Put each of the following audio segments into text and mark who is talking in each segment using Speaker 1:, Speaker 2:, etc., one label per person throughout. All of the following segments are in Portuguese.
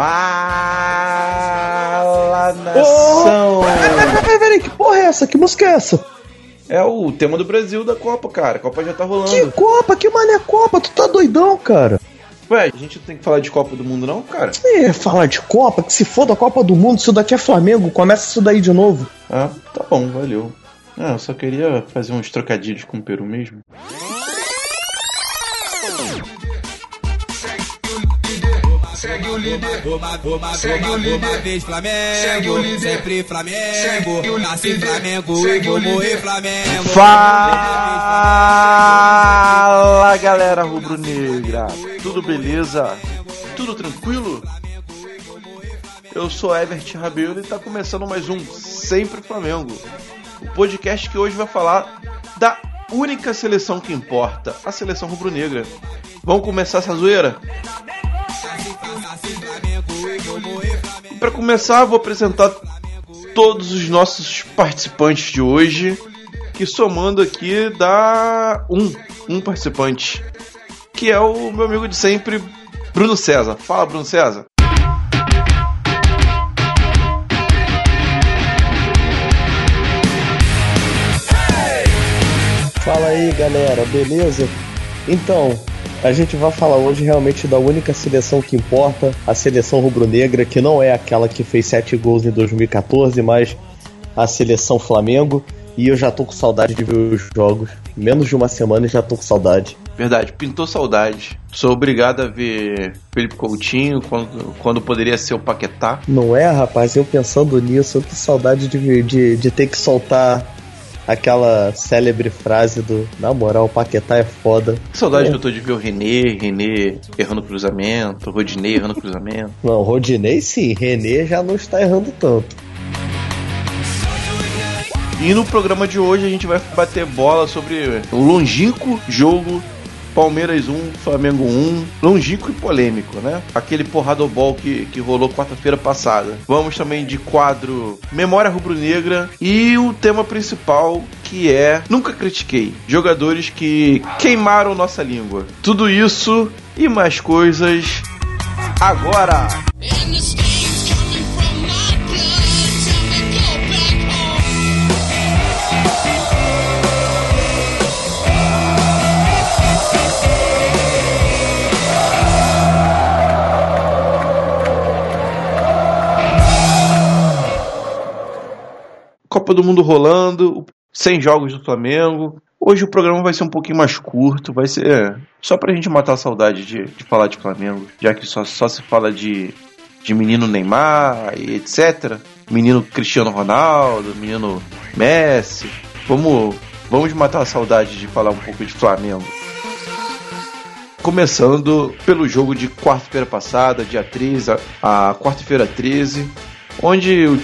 Speaker 1: Fala, nação!
Speaker 2: Peraí, peraí, que porra é essa? Que música é essa?
Speaker 1: É o tema do Brasil da Copa, cara. A Copa já tá rolando.
Speaker 2: Que Copa? Que mané Copa? Tu tá doidão, cara?
Speaker 1: Ué, a gente não tem que falar de Copa do Mundo, não, cara?
Speaker 2: É, falar de Copa, que se for da Copa do Mundo, isso daqui é Flamengo, começa isso daí de novo.
Speaker 1: Ah, tá bom, valeu. Ah, eu só queria fazer uns trocadilhos com o Peru mesmo.
Speaker 3: Segue o líder, segue o vez Flamengo, segue o líder, sempre Flamengo, nasci Flamengo e vou morrer Flamengo.
Speaker 1: Fala, galera rubro-negra. Tudo beleza? Tudo tranquilo? Eu sou Evert Rabelo e tá começando mais um Sempre Flamengo. O podcast que hoje vai falar da única seleção que importa, a seleção rubro-negra. Vamos começar essa zoeira? Para começar, vou apresentar todos os nossos participantes de hoje, que somando aqui dá um, um participante, que é o meu amigo de sempre, Bruno César. Fala, Bruno César.
Speaker 2: Fala aí, galera, beleza? Então, a gente vai falar hoje realmente da única seleção que importa, a seleção rubro-negra, que não é aquela que fez sete gols em 2014, mas a seleção Flamengo. E eu já tô com saudade de ver os jogos. Menos de uma semana e já tô com saudade.
Speaker 1: Verdade, pintou saudade. Sou obrigado a ver Felipe Coutinho quando, quando poderia ser o Paquetá.
Speaker 2: Não é, rapaz? Eu pensando nisso, eu que saudade de, de, de ter que soltar aquela célebre frase do Na moral, o Paquetá é foda.
Speaker 1: Que saudade é. que eu tô de ver o René, René errando cruzamento, Rodinei errando cruzamento.
Speaker 2: Não, Rodinei sim, René já não está errando tanto.
Speaker 1: E no programa de hoje a gente vai bater bola sobre o longínquo jogo Palmeiras 1, Flamengo 1, longínquo e polêmico, né? Aquele porradobol que, que rolou quarta-feira passada. Vamos também de quadro Memória Rubro-Negra e o tema principal que é Nunca Critiquei. Jogadores que queimaram nossa língua. Tudo isso e mais coisas agora! Copa do Mundo rolando, 100 jogos do Flamengo. Hoje o programa vai ser um pouquinho mais curto, vai ser só pra gente matar a saudade de, de falar de Flamengo, já que só, só se fala de, de menino Neymar e etc. Menino Cristiano Ronaldo, menino Messi. Vamos, vamos matar a saudade de falar um pouco de Flamengo. Começando pelo jogo de quarta-feira passada, dia 13, a, a quarta-feira 13, onde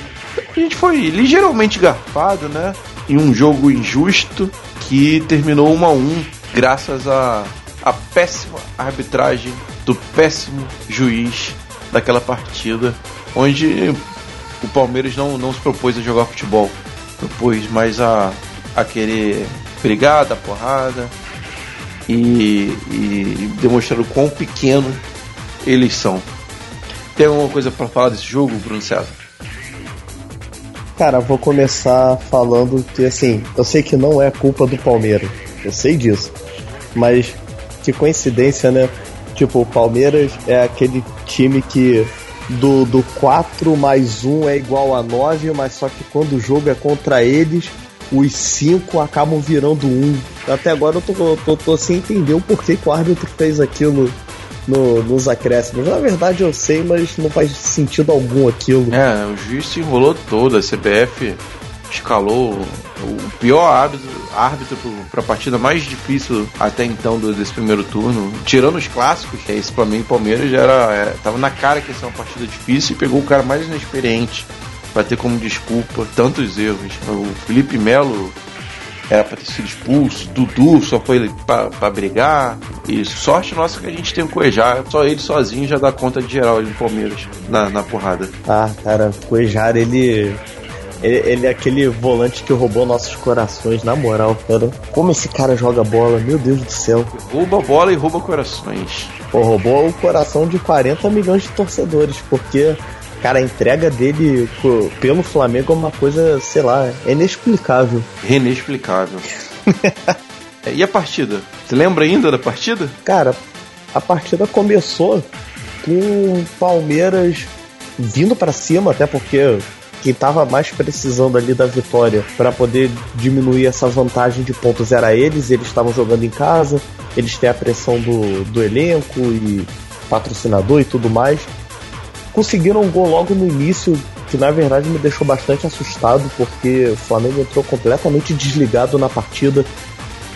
Speaker 1: a gente foi ligeiramente garfado, né? Em um jogo injusto que terminou 1 a 1 graças à a, a péssima arbitragem do péssimo juiz daquela partida, onde o Palmeiras não, não se propôs a jogar futebol, propôs mais a, a querer brigar, dar porrada e, e demonstrar o quão pequeno eles são. Tem alguma coisa para falar desse jogo, Bruno César?
Speaker 2: Cara, vou começar falando que assim, eu sei que não é culpa do Palmeiras, eu sei disso. Mas que coincidência, né? Tipo, o Palmeiras é aquele time que do, do 4 mais 1 é igual a 9, mas só que quando o jogo é contra eles, os 5 acabam virando 1. Até agora eu tô, tô, tô sem entender o porquê que o árbitro fez aquilo no, nos acréscimos. Na verdade eu sei, mas não faz sentido algum aquilo.
Speaker 1: É, o juiz se enrolou todo, a CBF escalou o pior árbitro, árbitro para a partida mais difícil até então do, desse primeiro turno, tirando os clássicos, que é esse Flamengo e Palmeiras já era, é, tava na cara que ia ser uma partida difícil e pegou o cara mais inexperiente para ter como desculpa tantos erros. O Felipe Melo era pra ter sido expulso, Dudu só foi pra, pra brigar. E sorte nossa que a gente tem o Cuejar, só ele sozinho já dá conta de geral ali no Palmeiras, na, na porrada.
Speaker 2: Ah, cara, o Cuejar ele. Ele, ele, é aquele volante que roubou nossos corações, na moral, cara. Como esse cara joga bola, meu Deus do céu.
Speaker 1: Rouba bola e rouba corações.
Speaker 2: Pô, roubou o coração de 40 milhões de torcedores, porque, cara, a entrega dele pelo Flamengo é uma coisa, sei lá, é inexplicável.
Speaker 1: Inexplicável. e a partida? Você lembra ainda da partida?
Speaker 2: Cara, a partida começou com o Palmeiras vindo para cima, até porque quem estava mais precisando ali da vitória para poder diminuir essa vantagem de pontos era eles, eles estavam jogando em casa, eles têm a pressão do, do elenco e patrocinador e tudo mais. Conseguiram um gol logo no início, que na verdade me deixou bastante assustado, porque o Flamengo entrou completamente desligado na partida.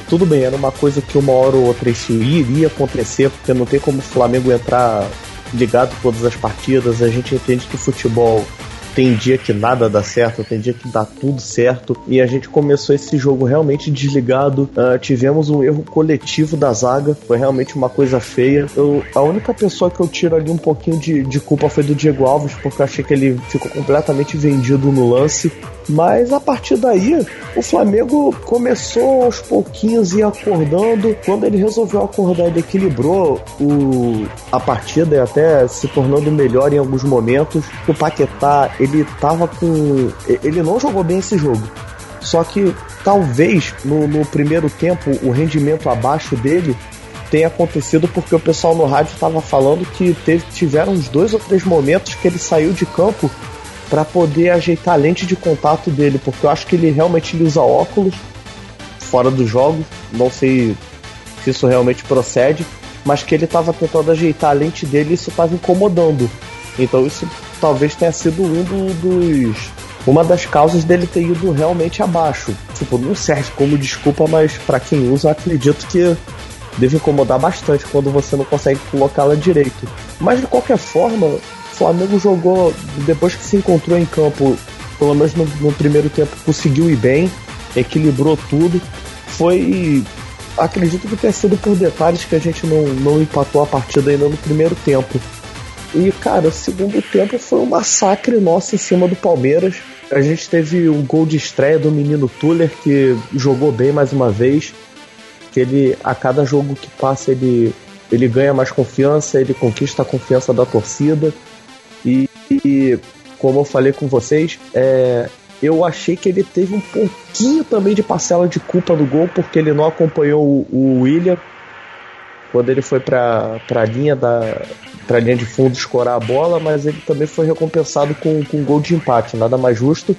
Speaker 2: Tudo bem, era uma coisa que uma hora ou outra isso iria acontecer, porque não tem como o Flamengo entrar ligado todas as partidas. A gente entende que futebol tem dia que nada dá certo, tem dia que dá tudo certo. E a gente começou esse jogo realmente desligado. Uh, tivemos um erro coletivo da zaga, foi realmente uma coisa feia. Eu, a única pessoa que eu tiro ali um pouquinho de, de culpa foi do Diego Alves, porque eu achei que ele ficou completamente vendido no lance. Mas a partir daí, o Flamengo começou aos pouquinhos e acordando. Quando ele resolveu acordar, ele equilibrou o, a partida e até se tornando melhor em alguns momentos. O Paquetá, ele tava com. Ele não jogou bem esse jogo. Só que talvez no, no primeiro tempo o rendimento abaixo dele tenha acontecido porque o pessoal no rádio estava falando que teve, tiveram uns dois ou três momentos que ele saiu de campo para poder ajeitar a lente de contato dele, porque eu acho que ele realmente usa óculos fora do jogo, não sei se isso realmente procede, mas que ele estava tentando ajeitar a lente dele e isso estava incomodando. Então isso talvez tenha sido um dos uma das causas dele ter ido realmente abaixo. Tipo, não serve como desculpa, mas para quem usa, acredito que deve incomodar bastante quando você não consegue colocá-la direito. Mas de qualquer forma, Flamengo jogou, depois que se encontrou em campo, pelo menos no, no primeiro tempo, conseguiu ir bem, equilibrou tudo. Foi. Acredito que tenha sido por detalhes que a gente não, não empatou a partida ainda no primeiro tempo. E, cara, o segundo tempo foi um massacre nosso em cima do Palmeiras. A gente teve um gol de estreia do menino Tuller, que jogou bem mais uma vez. Que ele, a cada jogo que passa, ele, ele ganha mais confiança, ele conquista a confiança da torcida. E, e como eu falei com vocês, é, eu achei que ele teve um pouquinho também de parcela de culpa no gol, porque ele não acompanhou o, o William quando ele foi para a linha da pra linha de fundo escorar a bola, mas ele também foi recompensado com, com um gol de empate, nada mais justo.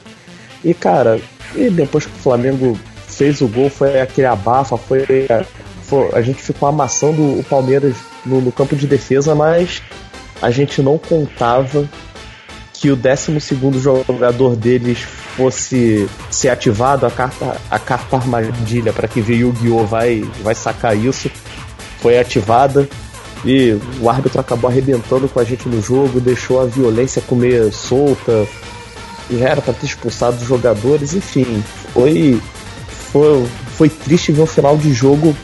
Speaker 2: E cara, e depois que o Flamengo fez o gol, foi aquele abafa, foi, foi a gente ficou amassando o Palmeiras no, no campo de defesa, mas a gente não contava que o 12 jogador deles fosse ser ativado, a carta, a carta armadilha para que veio o Guiô vai, vai sacar isso, foi ativada e o árbitro acabou arrebentando com a gente no jogo, deixou a violência comer solta, já era para ter expulsado os jogadores, enfim, foi, foi, foi triste ver um final de jogo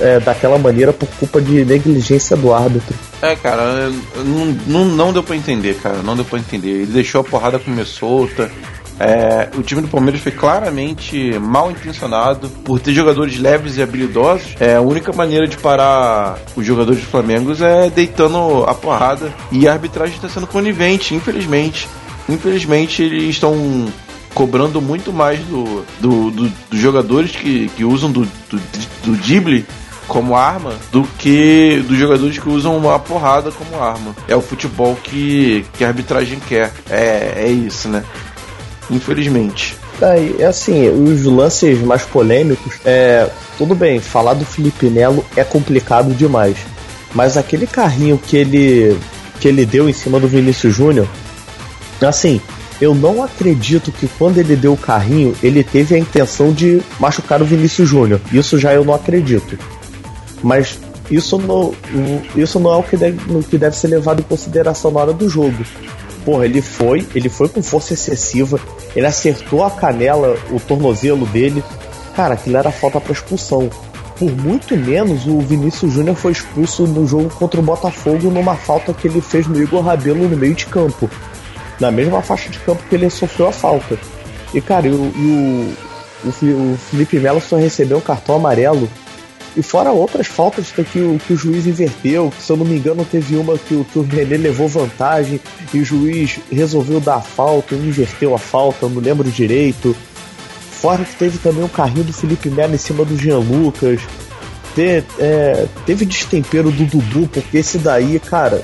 Speaker 2: é, daquela maneira por culpa de negligência do árbitro.
Speaker 1: É, cara, não, não, não deu pra entender, cara, não deu pra entender. Ele deixou a porrada comer solta. É, o time do Palmeiras foi claramente mal intencionado por ter jogadores leves e habilidosos. É, a única maneira de parar os jogadores do Flamengo é deitando a porrada. E a arbitragem está sendo conivente, infelizmente. Infelizmente, eles estão cobrando muito mais do, do, do dos jogadores que, que usam do, do, do como arma do que dos jogadores que usam uma porrada como arma. É o futebol que, que a arbitragem quer. É, é isso, né? Infelizmente.
Speaker 2: É, assim, os lances mais polêmicos, é, tudo bem, falar do Felipe Melo é complicado demais. Mas aquele carrinho que ele que ele deu em cima do Vinícius Júnior, assim, eu não acredito que quando ele deu o carrinho, ele teve a intenção de machucar o Vinícius Júnior. Isso já eu não acredito. Mas isso não, isso não é o que, deve, o que deve ser levado em consideração na hora do jogo. Porra, ele foi, ele foi com força excessiva, ele acertou a canela, o tornozelo dele. Cara, aquilo era falta para expulsão. Por muito menos, o Vinícius Júnior foi expulso no jogo contra o Botafogo numa falta que ele fez no Igor Rabelo no meio de campo. na mesma faixa de campo que ele sofreu a falta. E, cara, e o, e o, o, Felipe Melo só recebeu um cartão amarelo. E fora outras faltas que o, que o juiz inverteu, se eu não me engano teve uma que o, que o René levou vantagem e o juiz resolveu dar a falta, inverteu a falta, não lembro direito. Fora que teve também um carrinho do Felipe Melo em cima do Jean Lucas. Te, é, teve destempero do Dudu, porque esse daí, cara,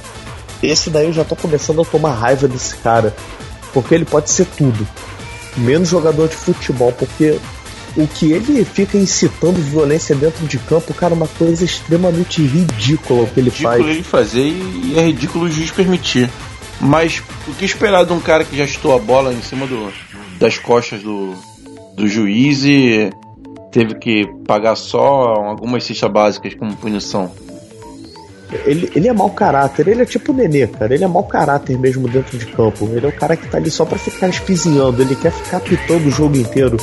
Speaker 2: esse daí eu já tô começando a tomar raiva desse cara. Porque ele pode ser tudo. Menos jogador de futebol, porque o que ele fica incitando violência dentro de campo, cara, é uma coisa extremamente ridícula o que ele
Speaker 1: ridículo
Speaker 2: faz.
Speaker 1: Ridículo ele fazer e é ridículo o juiz permitir. Mas o que esperar de um cara que já estou a bola em cima do, das costas do, do juiz e teve que pagar só algumas cestas básicas como punição?
Speaker 2: Ele, ele é mau caráter, ele é tipo o Nenê, cara. Ele é mau caráter mesmo dentro de campo. Ele é o cara que tá ali só pra ficar espizinhando, ele quer ficar pitando o jogo inteiro.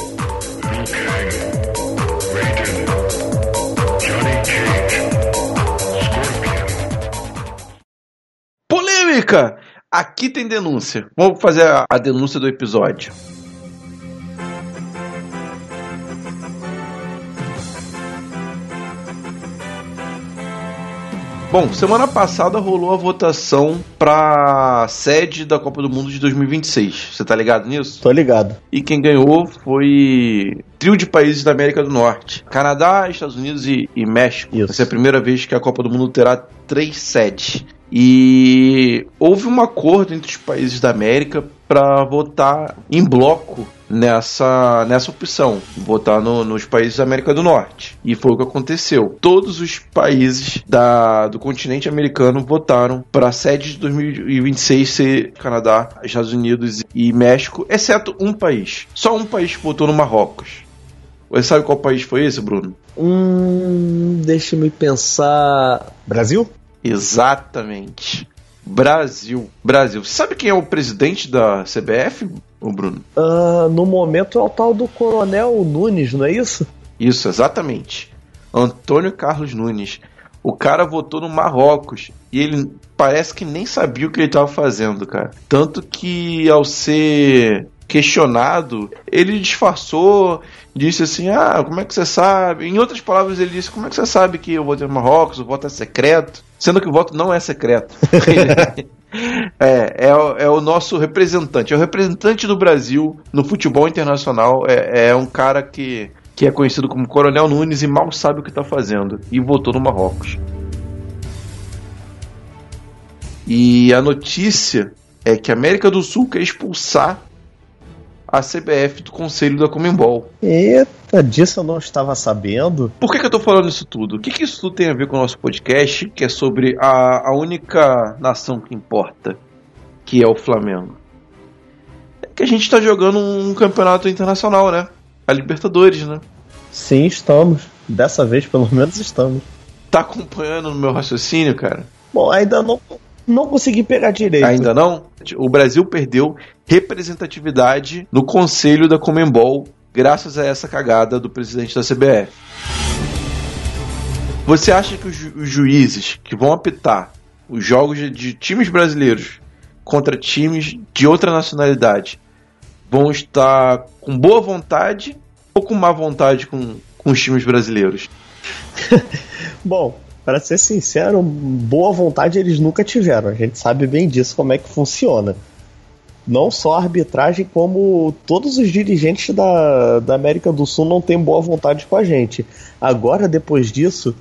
Speaker 1: Polêmica! Aqui tem denúncia. Vamos fazer a, denúncia do episódio. Bom, semana passada rolou a votação pra sede da Copa do Mundo de 2026. Você tá ligado nisso?
Speaker 2: Tô ligado.
Speaker 1: E quem ganhou foi trio de países da América do Norte: Canadá, Estados Unidos e, e México. Isso. Essa é a primeira vez que a Copa do Mundo terá três sedes. E houve um acordo entre os países da América para votar em bloco nessa, nessa opção, votar no, nos países da América do Norte. E foi o que aconteceu. Todos os países da, do continente americano votaram para a sede de 2026 ser Canadá, Estados Unidos e México, exceto um país. Só um país votou no Marrocos. Você sabe qual país foi esse, Bruno?
Speaker 2: Hum, deixa-me pensar. Brasil?
Speaker 1: Exatamente. Brasil. Brasil. Sabe quem é o presidente da CBF, o Bruno?
Speaker 2: Uh, no momento é o tal do Coronel Nunes, não é isso?
Speaker 1: Isso, exatamente. Antônio Carlos Nunes. O cara votou no Marrocos e ele parece que nem sabia o que ele estava fazendo, cara. Tanto que ao ser questionado, ele disfarçou, disse assim: Ah, como é que você sabe? Em outras palavras, ele disse: Como é que você sabe que eu votei no Marrocos? O voto é secreto? Sendo que o voto não é secreto. é, é, é, o nosso representante, é o representante do Brasil no futebol internacional. É, é um cara que, que é conhecido como Coronel Nunes e mal sabe o que está fazendo. E votou no Marrocos. E a notícia é que a América do Sul quer expulsar a CBF do Conselho da Comembol.
Speaker 2: Eita, disso eu não estava sabendo.
Speaker 1: Por que, que eu estou falando isso tudo? O que, que isso tudo tem a ver com o nosso podcast, que é sobre a, a única nação que importa, que é o Flamengo? É que a gente está jogando um campeonato internacional, né? A Libertadores, né?
Speaker 2: Sim, estamos. Dessa vez, pelo menos, estamos.
Speaker 1: Tá acompanhando no meu raciocínio, cara?
Speaker 2: Bom, ainda não não consegui pegar direito.
Speaker 1: Ainda não? O Brasil perdeu representatividade no Conselho da Comembol graças a essa cagada do presidente da CBF. Você acha que os, ju os juízes que vão apitar os jogos de, de times brasileiros contra times de outra nacionalidade vão estar com boa vontade ou com má vontade com, com os times brasileiros?
Speaker 2: Bom, para ser sincero, boa vontade eles nunca tiveram. A gente sabe bem disso, como é que funciona. Não só a arbitragem, como todos os dirigentes da, da América do Sul não têm boa vontade com a gente. Agora, depois disso,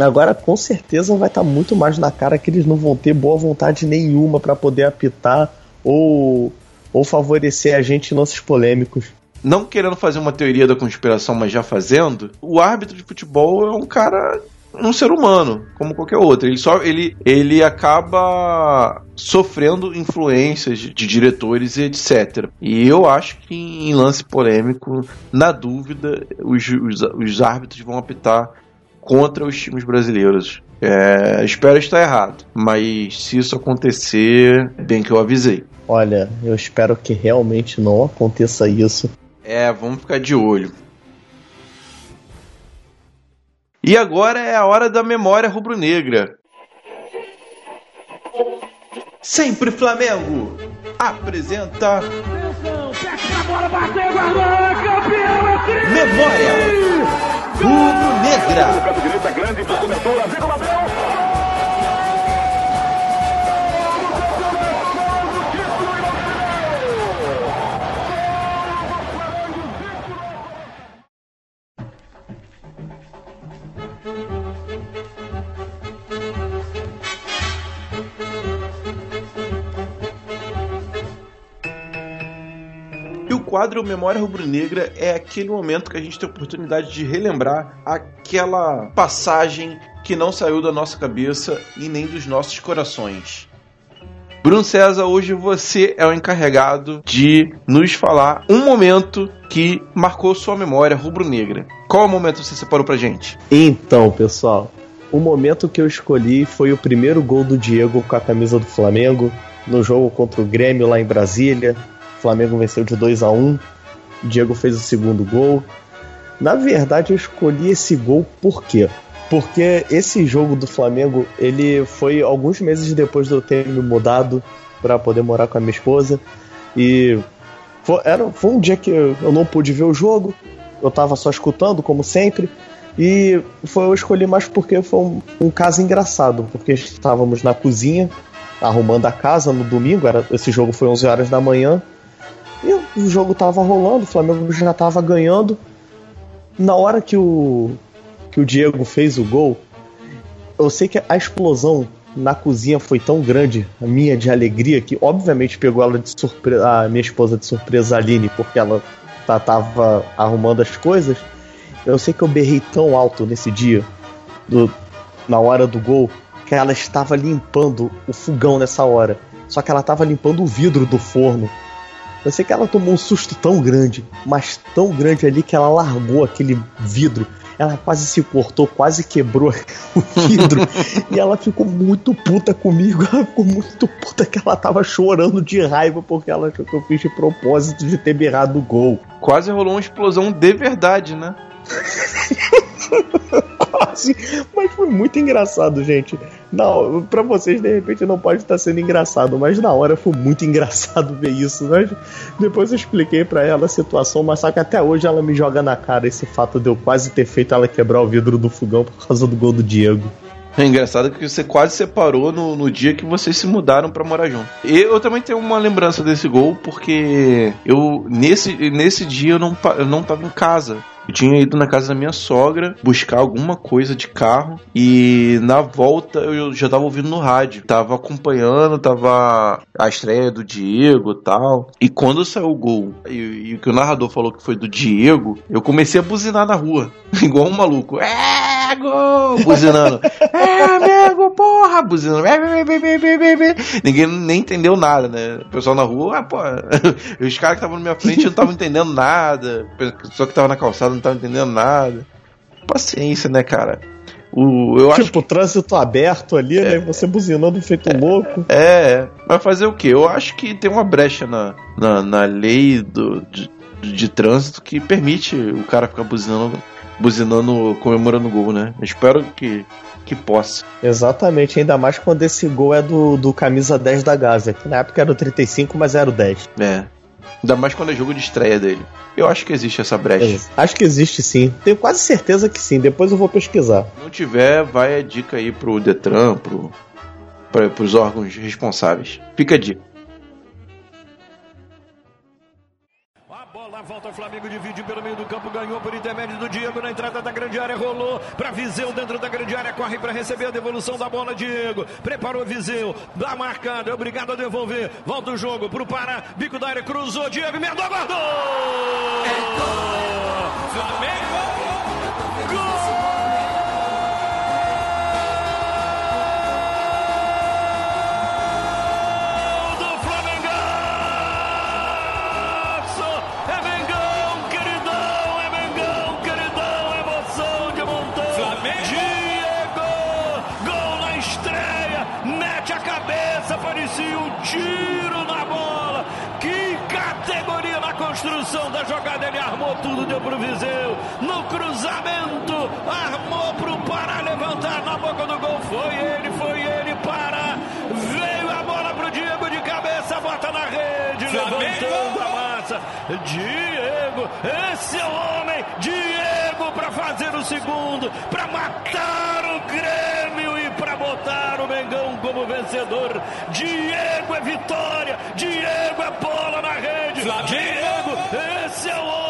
Speaker 2: agora com certeza vai estar tá muito mais na cara que eles não vão ter boa vontade nenhuma para poder apitar ou, ou favorecer a gente em lances polêmicos
Speaker 1: não querendo fazer uma teoria da conspiração, mas já fazendo, o árbitro de futebol é um cara um ser humano, como qualquer outro. Ele só ele, ele acaba sofrendo influências de, de diretores e etc. E eu acho que em lance polêmico, na dúvida, os, os, os árbitros vão apitar contra os times brasileiros. É, espero estar errado, mas se isso acontecer, bem que eu avisei.
Speaker 2: Olha, eu espero que realmente não aconteça isso.
Speaker 1: É, vamos ficar de olho. E agora é a hora da memória rubro-negra.
Speaker 3: Sempre Flamengo!
Speaker 1: apresenta.
Speaker 4: É!
Speaker 1: Memória Rubro-Negra. Quadro Memória Rubro-Negra é aquele momento que a gente tem a oportunidade de relembrar aquela passagem que não saiu da nossa cabeça e nem dos nossos corações. Bruno César, hoje você é o encarregado de nos falar um momento que marcou sua memória rubro-negra. Qual momento você separou pra gente?
Speaker 2: Então, pessoal, o momento que eu escolhi foi o primeiro gol do Diego com a camisa do Flamengo no jogo contra o Grêmio lá em Brasília. Flamengo venceu de 2 a 1. O Diego fez o segundo gol. Na verdade, eu escolhi esse gol por quê? Porque esse jogo do Flamengo, ele foi alguns meses depois de eu ter me mudado para poder morar com a minha esposa. E foi, era, foi um dia que eu, não pude ver o jogo. Eu tava só escutando, como sempre. E foi, eu escolhi mais porque foi um, um caso engraçado, porque estávamos na cozinha arrumando a casa no domingo, era, esse jogo foi 11 horas da manhã, o jogo tava rolando, o Flamengo já tava ganhando. Na hora que o, que o Diego fez o gol, eu sei que a explosão na cozinha foi tão grande, a minha de alegria, que obviamente pegou ela de surpresa, a minha esposa de surpresa, a Aline, porque ela tá, tava arrumando as coisas. Eu sei que eu berrei tão alto nesse dia, do, na hora do gol, que ela estava limpando o fogão nessa hora. Só que ela estava limpando o vidro do forno. Eu sei que ela tomou um susto tão grande, mas tão grande ali que ela largou aquele vidro. Ela quase se cortou, quase quebrou o vidro. e ela ficou muito puta comigo. Ela ficou muito puta que ela tava chorando de raiva porque ela achou que eu fiz de propósito de ter berrado o gol.
Speaker 1: Quase rolou uma explosão de verdade, né?
Speaker 2: Quase. Mas foi muito engraçado, gente. Não, pra vocês, de repente, não pode estar sendo engraçado, mas na hora foi muito engraçado ver isso. Mas depois eu expliquei para ela a situação, mas só que até hoje ela me joga na cara esse fato de eu quase ter feito ela quebrar o vidro do fogão por causa do gol do Diego.
Speaker 1: É engraçado que você quase separou no, no dia que vocês se mudaram para morar junto. E eu também tenho uma lembrança desse gol, porque eu nesse, nesse dia eu não, eu não tava em casa. Eu tinha ido na casa da minha sogra buscar alguma coisa de carro e na volta eu já tava ouvindo no rádio. Tava acompanhando, tava a estreia do Diego tal. E quando saiu o gol e, e que o narrador falou que foi do Diego, eu comecei a buzinar na rua, igual um maluco. É, gol! Buzinando. É, amigo, porra! Buzinando. Ninguém nem entendeu nada, né? O pessoal na rua, ah, pô. Os caras que estavam na minha frente não estavam entendendo nada. Só que tava na calçada não tava entendendo nada. Paciência, né, cara? O, eu
Speaker 2: tipo,
Speaker 1: acho que,
Speaker 2: trânsito aberto ali, né? Você buzinando feito um louco.
Speaker 1: é, vai fazer o quê? Eu acho que tem uma brecha na, na, na lei do, de, de trânsito que permite o cara ficar buzinando, buzinando comemorando o gol, né? Eu espero que, que possa.
Speaker 2: Exatamente, ainda mais quando esse gol é do, do camisa 10 da Gaza, que na época era o 35, mas era o 10.
Speaker 1: É. Ainda mais quando é jogo de estreia dele. Eu acho que existe essa brecha.
Speaker 2: Acho que existe sim. Tenho quase certeza que sim. Depois eu vou pesquisar.
Speaker 1: Se não tiver, vai a dica aí pro Detran, pro, pra, pros órgãos responsáveis. Fica a dica.
Speaker 5: Volta o Flamengo, divide pelo meio do campo, ganhou por intermédio do Diego na entrada da grande área, rolou para Viseu dentro da grande área, corre para receber a devolução da bola, Diego. Preparou Viseu, dá marcado, é obrigado a devolver. Volta o jogo pro Pará, bico da área, cruzou, Diego, emendou, guardou! Flamengo! Tiro na bola. Que categoria na construção da jogada. Ele armou tudo, deu pro Viseu. No cruzamento, armou pro Pará levantar na boca do gol. Foi ele, foi ele, Pará. Veio a bola pro Diego de cabeça, bota na rede. Diego, esse é o homem, Diego para fazer o segundo, para matar o Grêmio e para botar o Mengão como vencedor. Diego é vitória, Diego é bola na rede. Diego, esse é o homem,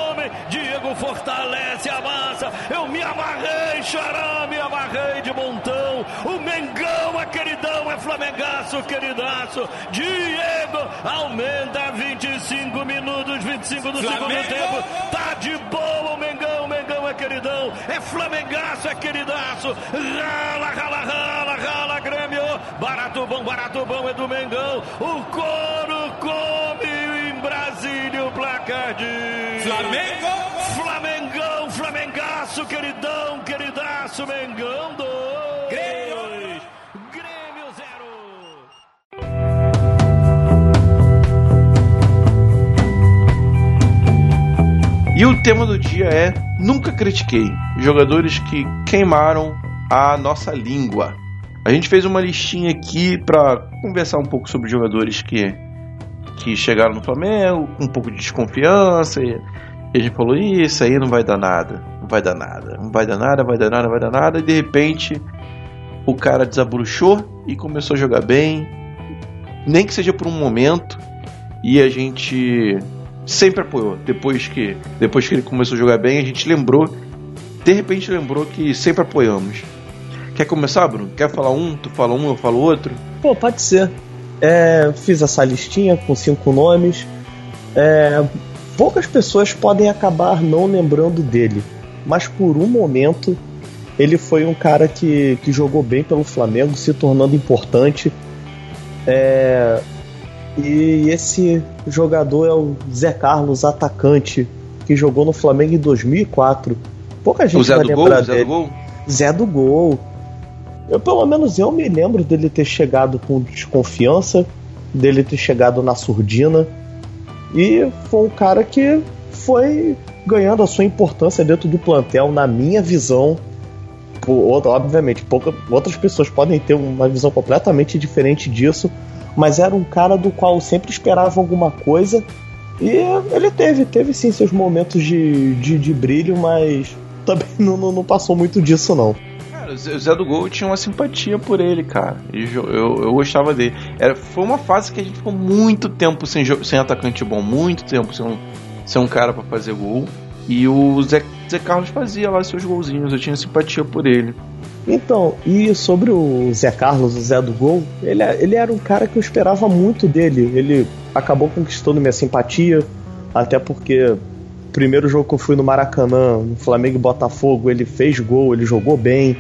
Speaker 5: Fortalece a massa. Eu me amarrei, Xará, me amarrei de montão. O Mengão é queridão, é flamengaço, queridaço. Diego aumenta 25 minutos, 25 do Flamengo. segundo tempo. Tá de boa o Mengão, o Mengão é queridão, é flamengaço, é queridaço. Rala, rala, rala, rala, Grêmio. Barato bom, barato bom é do Mengão. O couro come em Brasília o placar de
Speaker 3: Flamengo.
Speaker 5: Flamengaço, queridão, queridaço, Mengão 2.
Speaker 3: Grêmio.
Speaker 5: Grêmio 0.
Speaker 1: E o tema do dia é Nunca critiquei jogadores que queimaram a nossa língua. A gente fez uma listinha aqui para conversar um pouco sobre jogadores que, que chegaram no Flamengo com um pouco de desconfiança. E, e a gente falou: Isso aí não vai dar nada, vai dar nada, não vai dar nada, vai dar nada, vai dar nada. E de repente o cara desabrochou e começou a jogar bem, nem que seja por um momento. E a gente sempre apoiou. Depois que, depois que ele começou a jogar bem, a gente lembrou, de repente lembrou que sempre apoiamos. Quer começar, Bruno? Quer falar um? Tu fala um, eu falo outro?
Speaker 2: Pô, pode ser. É, fiz essa listinha com cinco nomes. É, poucas pessoas podem acabar não lembrando dele, mas por um momento ele foi um cara que, que jogou bem pelo Flamengo, se tornando importante. É, e esse jogador é o Zé Carlos, atacante, que jogou no Flamengo em 2004. Pouca gente
Speaker 1: O Zé
Speaker 2: vai
Speaker 1: do Gol? Zé do Gol?
Speaker 2: Zé do Gol. Eu, pelo menos eu me lembro dele ter chegado com desconfiança, dele ter chegado na surdina. E foi um cara que foi ganhando a sua importância dentro do plantel, na minha visão. Obviamente, pouca, outras pessoas podem ter uma visão completamente diferente disso, mas era um cara do qual eu sempre esperava alguma coisa. E ele teve, teve sim seus momentos de, de, de brilho, mas também não, não, não passou muito disso, não.
Speaker 1: Cara, o Zé do Gol tinha uma simpatia por ele, cara. E jo- eu, eu gostava dele. Era, foi uma fase que a gente ficou muito tempo sem, sem atacante bom, muito tempo sem um, sem um cara pra fazer gol. E o Zé, Zé Carlos fazia lá seus golzinhos, eu tinha simpatia por ele.
Speaker 2: Então, e sobre o Zé Carlos, o Zé do Gol, ele, ele era um cara que eu esperava muito dele. Ele acabou conquistando minha simpatia, até porque primeiro jogo que eu fui no Maracanã, no Flamengo e Botafogo, ele fez gol, ele jogou bem.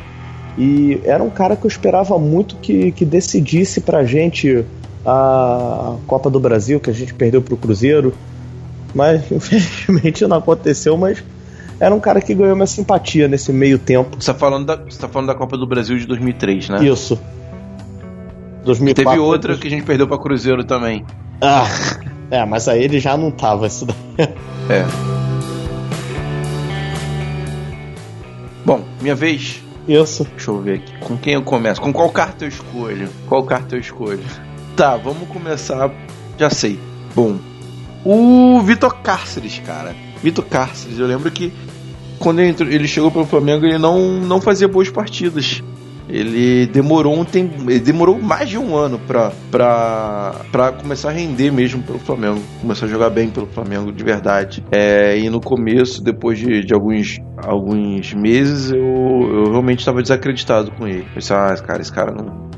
Speaker 2: E era um cara que eu esperava muito que, que decidisse pra gente a Copa do Brasil, que a gente perdeu pro Cruzeiro. Mas infelizmente não aconteceu, mas era um cara que ganhou minha simpatia nesse meio tempo.
Speaker 1: Você tá falando da, você tá falando da Copa do Brasil de 2003, né?
Speaker 2: Isso. 2004,
Speaker 1: Teve outra que a gente perdeu pra Cruzeiro também.
Speaker 2: Ah, é, mas aí ele já não tava. Isso daí.
Speaker 1: É. Bom, minha vez.
Speaker 2: Isso.
Speaker 1: Deixa eu ver aqui. Com quem eu começo? Com qual carta eu escolho? Qual carta eu escolho? Tá, vamos começar. Já sei. Bom, o Vitor Cárceres, cara. Vitor Cárceres, eu lembro que quando ele, entrou- ele chegou Flamengo, ele não, não fazia boas partidas. Ele demorou um tempo, ele demorou mais de um ano pra começar a render mesmo pelo Flamengo. Começar a jogar bem pelo Flamengo de verdade. É, e no começo, depois de, de alguns, alguns meses, eu, eu realmente estava desacreditado com ele. Pensei, ah, cara, esse cara não,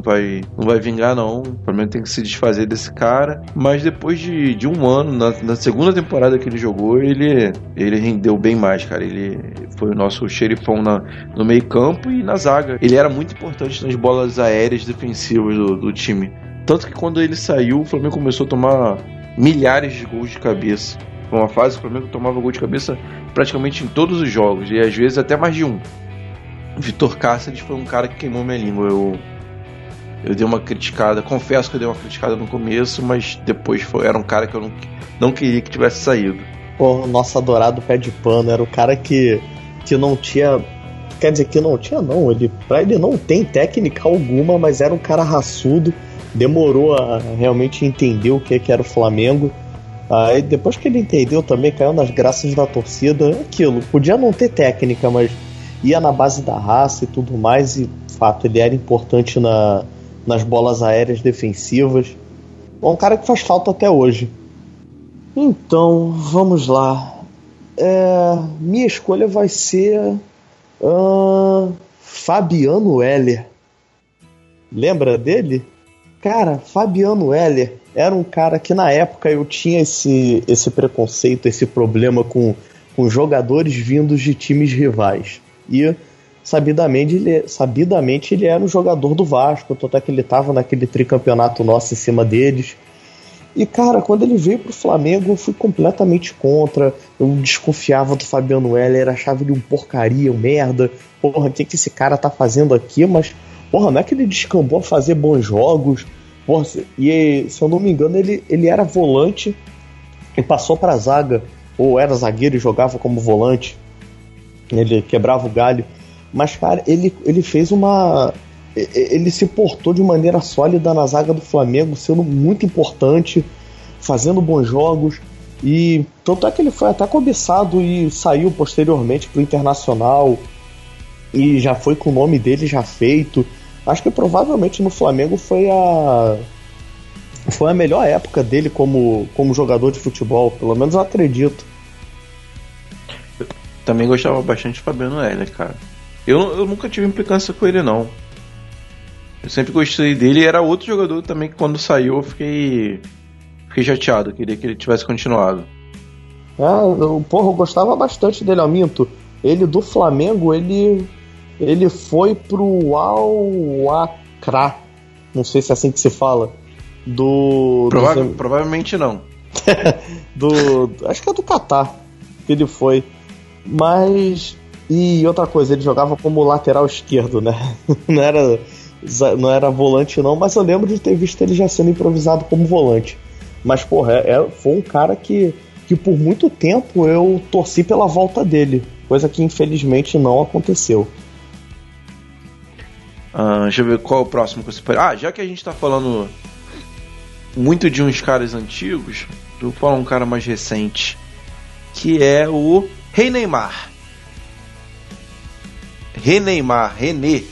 Speaker 1: não, vai, não vai vingar, não. O Flamengo tem que se desfazer desse cara. Mas depois de, de um ano, na, na segunda temporada que ele jogou, ele, ele rendeu bem mais, cara. Ele foi o nosso xerifão na, no meio-campo e na zaga. Ele era muito importante nas bolas aéreas defensivas do, do time. Tanto que quando ele saiu, o Flamengo começou a tomar milhares de gols de cabeça. Foi uma fase que o Flamengo tomava gol de cabeça praticamente em todos os jogos, e às vezes até mais de um. Vitor Cáceres foi um cara que queimou minha língua. Eu, eu dei uma criticada, confesso que eu dei uma criticada no começo, mas depois foi, era um cara que eu não, não queria que tivesse saído.
Speaker 2: O nosso adorado pé de pano era o cara que, que não tinha. Quer dizer que não tinha, não. Ele, pra ele não tem técnica alguma, mas era um cara raçudo. Demorou a realmente entender o que, que era o Flamengo. Aí depois que ele entendeu também, caiu nas graças da torcida, aquilo. Podia não ter técnica, mas ia na base da raça e tudo mais, e fato, ele era importante na, nas bolas aéreas defensivas. É um cara que faz falta até hoje. Então, vamos lá. É, minha escolha vai ser uh, Fabiano Heller. Lembra dele? Cara, Fabiano Heller era um cara que na época eu tinha esse, esse preconceito, esse problema com, com jogadores vindos de times rivais. E sabidamente ele, sabidamente ele era um jogador do Vasco, tanto é que ele estava naquele tricampeonato nosso em cima deles. E cara, quando ele veio pro Flamengo, eu fui completamente contra. Eu desconfiava do Fabiano Heller, achava ele um porcaria, um merda. Porra, o que, que esse cara tá fazendo aqui? Mas, porra, não é que ele descambou a fazer bons jogos. Porra, e se eu não me engano, ele, ele era volante e passou pra zaga. Ou era zagueiro e jogava como volante. Ele quebrava o galho. Mas, cara, ele, ele fez uma ele se portou de maneira sólida na zaga do Flamengo, sendo muito importante, fazendo bons jogos. E tanto é que ele foi até cobiçado e saiu posteriormente para o Internacional e já foi com o nome dele já feito. Acho que provavelmente no Flamengo foi a foi a melhor época dele como, como jogador de futebol, pelo menos eu acredito.
Speaker 1: Eu também gostava bastante de Fabiano Heller, cara. Eu, eu nunca tive implicância com ele, não. Eu sempre gostei dele e era outro jogador também que quando saiu eu fiquei, fiquei chateado, queria que ele tivesse continuado.
Speaker 2: Ah, eu, porra, eu gostava bastante dele, Aminto. Ele do Flamengo, ele ele foi pro Al-Akra. Não sei se é assim que se fala. Do.
Speaker 1: Prova do... Provavelmente não.
Speaker 2: do. Acho que é do Catar que ele foi. Mas. E outra coisa, ele jogava como lateral esquerdo, né? Não era não era volante não, mas eu lembro de ter visto ele já sendo improvisado como volante. Mas, porra, é, é, foi um cara que, que por muito tempo eu torci pela volta dele, coisa que infelizmente não aconteceu.
Speaker 1: Ah, deixa eu ver qual é o próximo que você pode. Ah, já que a gente tá falando muito de uns caras antigos, eu vou falar um cara mais recente, que é o Rei Neymar. Rei Neymar, René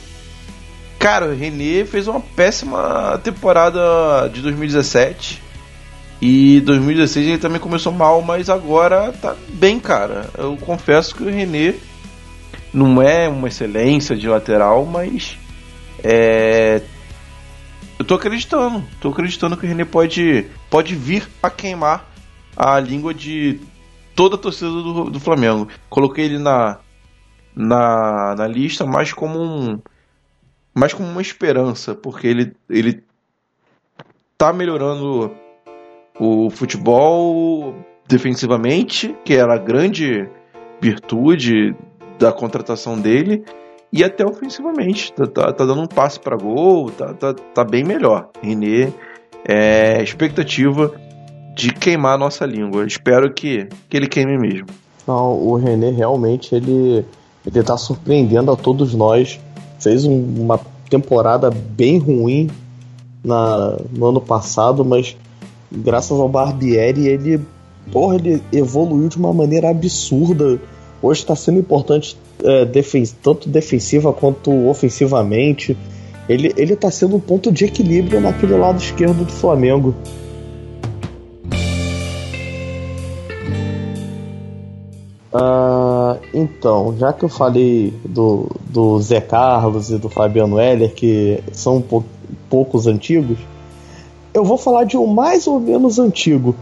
Speaker 1: Cara, o René fez uma péssima temporada de 2017. E 2016 ele também começou mal, mas agora tá bem, cara. Eu confesso que o René não é uma excelência de lateral, mas é eu tô acreditando, tô acreditando que o René pode pode vir a queimar a língua de toda a torcida do, do Flamengo. Coloquei ele na na, na lista mais como um mais como uma esperança, porque ele, ele tá melhorando o futebol defensivamente, que era a grande virtude da contratação dele, e até ofensivamente. Tá, tá, tá dando um passe para gol, tá, tá, tá bem melhor. René, é, expectativa de queimar a nossa língua. Espero que, que ele queime mesmo.
Speaker 2: Não, o René realmente ele, ele tá surpreendendo a todos nós fez um, uma temporada bem ruim na, no ano passado, mas graças ao Barbieri ele, porra, ele evoluiu de uma maneira absurda. Hoje está sendo importante é, tanto defensiva quanto ofensivamente. Ele, ele tá sendo um ponto de equilíbrio naquele lado esquerdo do Flamengo. Uh, então, já que eu falei do, do Zé Carlos e do Fabiano Heller, que são um pou, poucos antigos, eu vou falar de um mais ou menos antigo,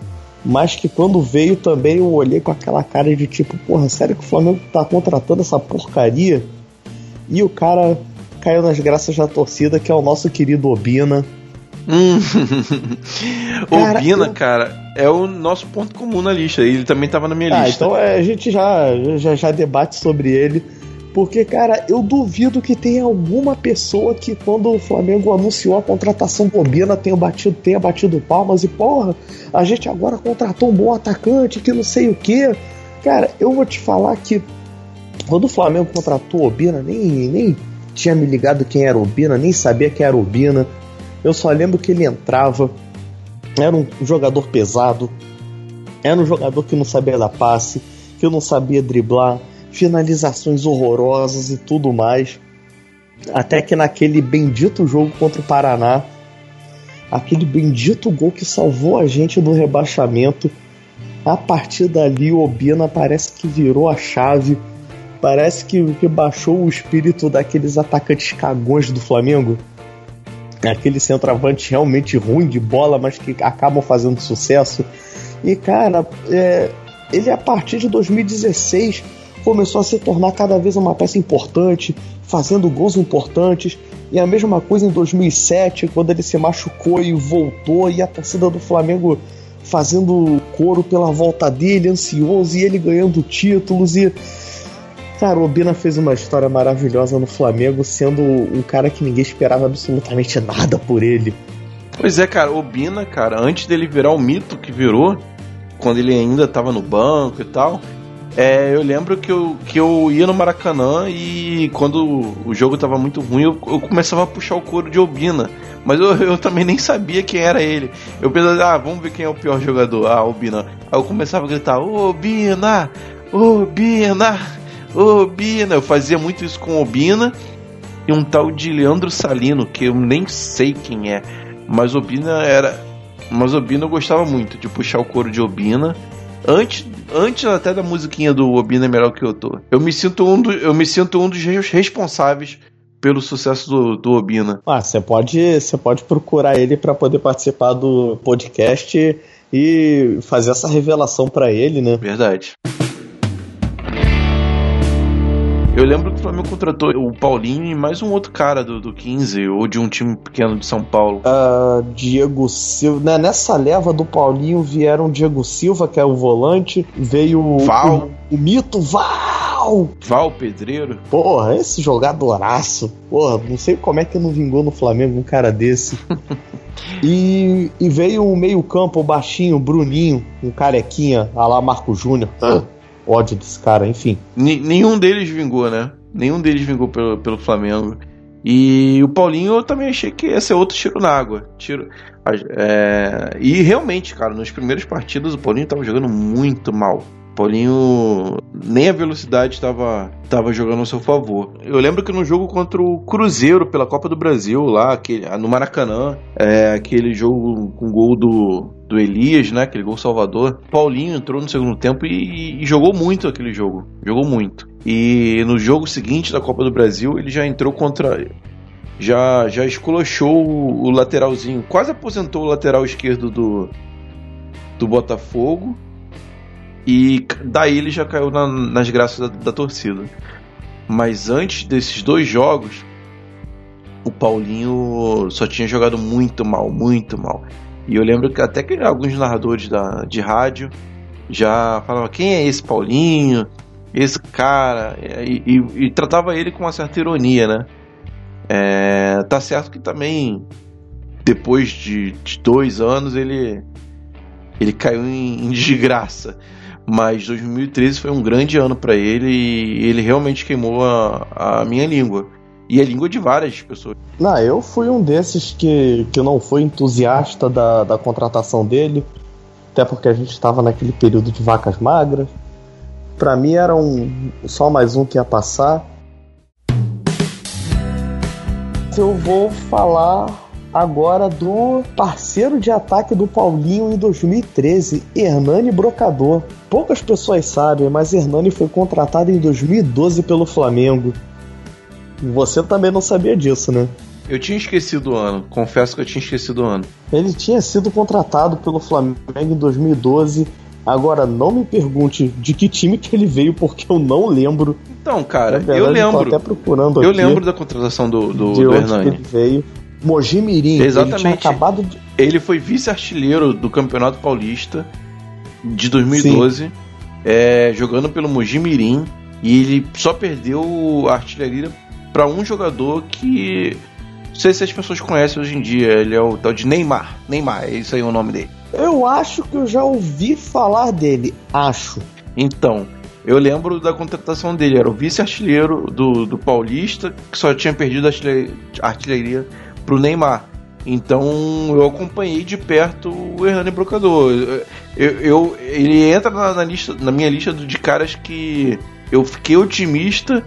Speaker 2: mas que quando veio também eu olhei com aquela cara de tipo, porra, sério que o Flamengo tá contratando essa porcaria? E o cara caiu nas graças da torcida, que é o nosso querido Obina.
Speaker 1: Hum. cara, Obina, eu... cara, é o nosso ponto comum na lista. Ele também tava na minha ah, lista.
Speaker 2: Então é, a gente já, já, já debate sobre ele. Porque, cara, eu duvido que tenha alguma pessoa que, quando o Flamengo anunciou a contratação do Obina, tenha batido, tenha batido palmas e, porra, a gente agora contratou um bom atacante, que não sei o que. Cara, eu vou te falar que quando o Flamengo contratou o Obina, nem, nem tinha me ligado quem era o Obina, nem sabia quem era o Obina. Eu só lembro que ele entrava, era um jogador pesado, Era um jogador que não sabia dar passe, que não sabia driblar, finalizações horrorosas e tudo mais. Até que naquele bendito jogo contra o Paraná, aquele bendito gol que salvou a gente do rebaixamento, a partir dali o Obina parece que virou a chave, parece que, que baixou o espírito daqueles atacantes cagões do Flamengo. Aquele centroavante realmente ruim de bola, mas que acabam fazendo sucesso. E cara, é, ele a partir de 2016 começou a se tornar cada vez uma peça importante, fazendo gols importantes. E a mesma coisa em 2007, quando ele se machucou e voltou, e a torcida do Flamengo fazendo coro pela volta dele, ansioso, e ele ganhando títulos. E. Cara, o Obina fez uma história maravilhosa no Flamengo, sendo um cara que ninguém esperava absolutamente nada por ele.
Speaker 1: Pois é, cara, Obina, cara, antes dele virar o mito que virou, quando ele ainda estava no banco e tal, é, eu lembro que eu, que eu ia no Maracanã e quando o jogo estava muito ruim, eu, eu, começava a puxar o couro de Obina. Mas eu, eu também nem sabia quem era ele. Eu pensava, ah, vamos ver quem é o pior jogador. Ah, Obina. Aí eu começava a gritar, Obina! Obina! Obina! Eu fazia muito isso com Obina e um tal de Leandro Salino, que eu nem sei quem é. Mas Obina era. Mas Obina eu gostava muito de puxar o couro de Obina. Antes, antes até da musiquinha do Obina é melhor que eu tô. Eu me sinto um, do, eu me sinto um dos responsáveis pelo sucesso do, do Obina.
Speaker 2: Ah, você pode, você pode procurar ele para poder participar do podcast e fazer essa revelação para ele, né?
Speaker 1: Verdade. Eu lembro que o Flamengo contratou o Paulinho e mais um outro cara do, do 15, ou de um time pequeno de São Paulo.
Speaker 2: Uh, Diego Silva. Né, nessa leva do Paulinho vieram Diego Silva, que é o volante, veio
Speaker 1: Val.
Speaker 2: O, o mito Val!
Speaker 1: Val Pedreiro.
Speaker 2: Porra, esse jogadoraço. Porra, não sei como é que não vingou no Flamengo um cara desse. e, e veio o meio-campo, o baixinho, o Bruninho, um carequinha, a lá Marco Júnior. Ódio desse cara, enfim.
Speaker 1: N nenhum deles vingou, né? Nenhum deles vingou pelo, pelo Flamengo. E o Paulinho eu também achei que ia ser outro tiro na água. Tiro, é, e realmente, cara, nos primeiros partidos o Paulinho tava jogando muito mal. Paulinho nem a velocidade estava tava jogando a seu favor. Eu lembro que no jogo contra o Cruzeiro pela Copa do Brasil, lá aquele, no Maracanã, é, aquele jogo com gol do, do Elias, né? Aquele gol salvador. Paulinho entrou no segundo tempo e, e, jogou muito aquele jogo. Jogou muito. E no jogo seguinte da Copa do Brasil, ele já entrou contra. Já, já esculachou o, o lateralzinho. Quase aposentou o lateral esquerdo do, do Botafogo e daí ele já caiu na, nas graças da, da torcida. Mas antes desses dois jogos, o Paulinho só tinha jogado muito mal, muito mal. E eu lembro que até que alguns narradores da, de rádio já falavam quem é esse Paulinho, esse cara, e, e, e tratava ele com uma certa ironia, né? É, tá certo que também depois de, de dois anos ele ele caiu em, em desgraça. Mas 2013 foi um grande ano para ele e ele realmente queimou a, a minha língua. E a língua de várias pessoas.
Speaker 2: Não, eu fui um desses que, que não foi entusiasta da, da contratação dele. Até porque a gente estava naquele período de vacas magras. Para mim era um, só mais um que ia passar. Eu vou falar agora do parceiro de ataque do Paulinho em 2013, Hernani Brocador. Poucas pessoas sabem, mas Hernani foi contratado em 2012 pelo Flamengo. Você também não sabia disso, né?
Speaker 1: Eu tinha esquecido o ano, confesso que eu tinha esquecido o ano.
Speaker 2: Ele tinha sido contratado pelo Flamengo em 2012. Agora, não me pergunte de que time que ele veio, porque eu não lembro.
Speaker 1: Então, cara, verdade, eu lembro.
Speaker 2: até procurando
Speaker 1: eu lembro da contratação do, do,
Speaker 2: de
Speaker 1: do Hernani.
Speaker 2: ele veio. Mojimirim.
Speaker 1: Exatamente.
Speaker 2: Ele, acabado de...
Speaker 1: ele foi vice-artilheiro do Campeonato Paulista de 2012, é, jogando pelo Mojimirim. E ele só perdeu a artilharia para um jogador que. Não sei se as pessoas conhecem hoje em dia. Ele é o tal de Neymar. Neymar, é isso aí o nome dele.
Speaker 2: Eu acho que eu já ouvi falar dele. Acho.
Speaker 1: Então, eu lembro da contratação dele. Era o vice-artilheiro do, do Paulista, que só tinha perdido a artilharia pro Neymar. Então eu acompanhei de perto o Hernani Brocador. Eu, eu, ele entra na, na, lista, na minha lista de caras que eu fiquei otimista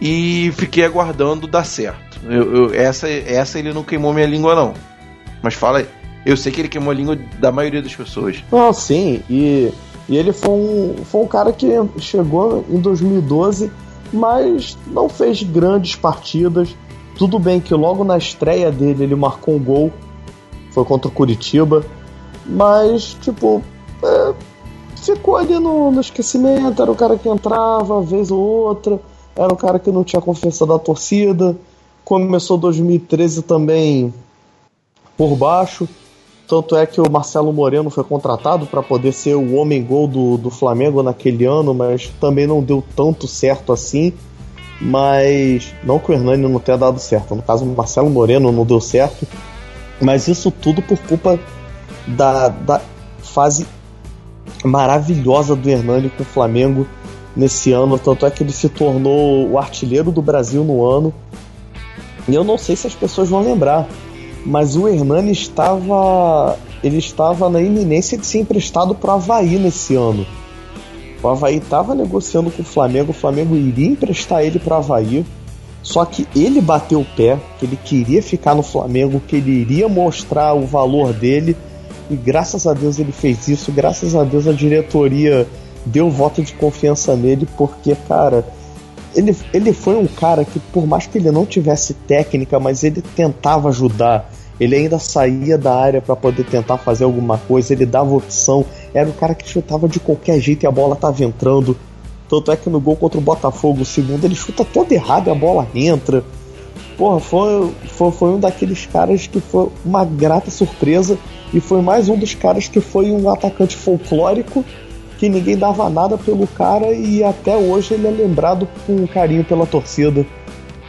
Speaker 1: e fiquei aguardando dar certo. Eu, eu, essa, essa ele não queimou minha língua, não. Mas fala aí. Eu sei que ele queimou a língua da maioria das pessoas.
Speaker 2: Ah, sim. E, e ele foi um, foi um cara que chegou em 2012, mas não fez grandes partidas tudo bem que logo na estreia dele ele marcou um gol, foi contra o Curitiba, mas, tipo, é, ficou ali no, no, esquecimento. Era o cara que entrava, vez ou outra, era o cara que não tinha confiança da torcida. Começou 2013 também por baixo. Tanto é que o Marcelo Moreno foi contratado para poder ser o homem gol do, do Flamengo naquele ano, mas também não deu tanto certo assim mas não que o Hernani não tenha dado certo. No caso, o Marcelo Moreno não deu certo, mas isso tudo por culpa da, da fase maravilhosa do Hernani com o Flamengo nesse ano. Tanto é que ele se tornou o artilheiro do Brasil no ano. E eu não sei se as pessoas vão lembrar, mas o Hernani estava ele estava na iminência de ser emprestado para o Havaí nesse ano. O Havaí estava negociando com o Flamengo, o Flamengo iria emprestar ele para o Havaí. Só que ele bateu o pé, que ele queria ficar no Flamengo, que ele iria mostrar o valor dele. E graças a Deus ele fez isso, graças a Deus a diretoria deu voto de confiança nele, porque, cara, ele, ele foi um cara que, por mais que ele não tivesse técnica, mas ele tentava ajudar. Ele ainda saía da área para poder tentar fazer alguma coisa, ele dava opção, era o cara que chutava de qualquer jeito e a bola tava entrando. Tanto é que no gol contra o Botafogo, o segundo, ele chuta todo errado e a bola entra. Porra, foi, foi, foi um daqueles caras que foi uma grata surpresa e foi mais um dos caras que foi um atacante folclórico que ninguém dava nada pelo cara e até hoje ele é lembrado com carinho pela torcida.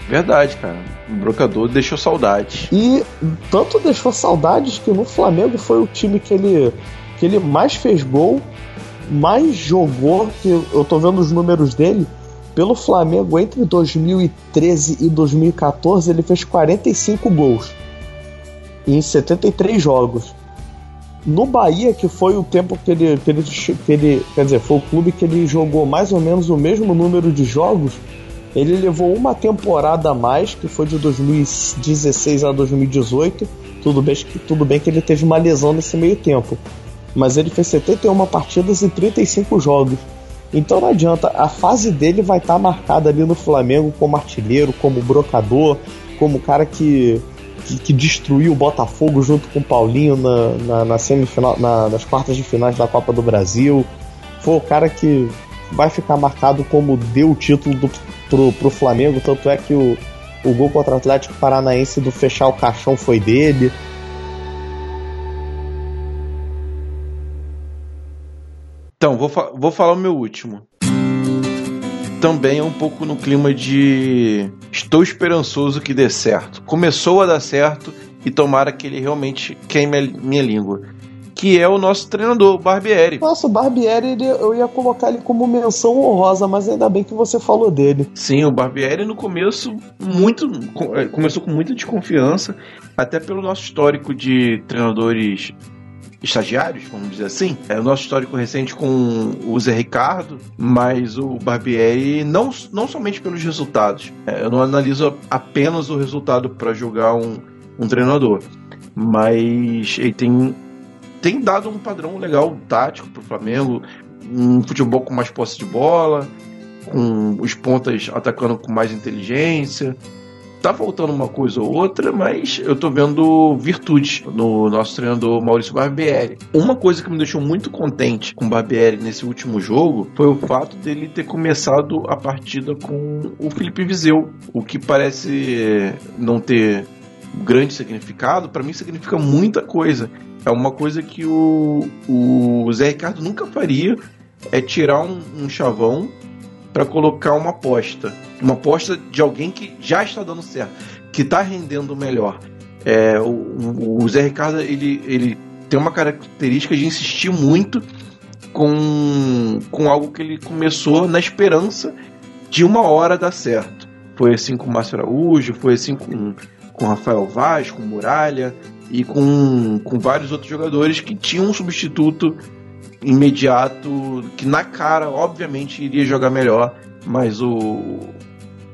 Speaker 1: Verdade, cara. O brocador deixou saudade.
Speaker 2: E tanto deixou saudades que no Flamengo foi o time que ele que ele mais fez gol, mais jogou, que eu tô vendo os números dele, pelo Flamengo entre 2013 e 2014 ele fez 45 gols em 73 jogos. No Bahia, que foi o tempo que ele, que ele, que ele. Quer dizer, foi o clube que ele jogou mais ou menos o mesmo número de jogos. Ele levou uma temporada a mais, que foi de 2016 a 2018. Tudo bem, tudo bem que ele teve uma lesão nesse meio tempo mas ele fez 71 partidas e 35 jogos. Então não adianta, a fase dele vai estar tá marcada ali no Flamengo como artilheiro, como brocador, como cara que, que, que destruiu o Botafogo junto com o Paulinho na, na, na semifinal, na, nas quartas de finais da Copa do Brasil. Foi o cara que vai ficar marcado como deu o título do, pro, pro Flamengo, tanto é que o, o gol contra o Atlético Paranaense do fechar o caixão foi dele.
Speaker 1: Então, vou, fa vou falar o meu último. Também é um pouco no clima de estou esperançoso que dê certo. Começou a dar certo e tomara que ele realmente queime a minha língua. Que é o nosso treinador, o Barbieri.
Speaker 2: Nossa, o Barbieri, ele, eu ia colocar ele como menção honrosa, mas ainda bem que você falou dele.
Speaker 1: Sim, o Barbieri no começo muito é, começou com muita desconfiança, até pelo nosso histórico de treinadores estagiários, vamos dizer assim. É o nosso histórico recente com o Zé Ricardo, mas o Barbieri, não, não somente pelos resultados. É, eu não analiso apenas o resultado para julgar um, um treinador, mas ele tem, tem dado um padrão legal tático para o Flamengo, um futebol com mais posse de bola, com os pontas atacando com mais inteligência, Tá faltando uma coisa ou outra, mas eu tô vendo virtude no nosso treinador Maurício Barbieri. Uma coisa que me deixou muito contente com o Barbieri nesse último jogo foi o fato dele ter começado a partida com o Felipe Viseu, o que parece não ter grande significado, para mim significa muita coisa. É uma coisa que o, o Zé Ricardo nunca faria, é tirar um, um chavão para colocar uma aposta. Uma aposta de alguém que já está dando certo, que está rendendo melhor. É, o, o, Zé Ricardo ele, ele tem uma característica de insistir muito com, com algo que ele começou na esperança de uma hora dar certo. Foi assim com o Márcio Araújo, foi assim com, com Rafael Vaz, com Muralha, e com, com vários outros jogadores que tinham um substituto imediato, que na cara, obviamente, iria jogar melhor, mas o,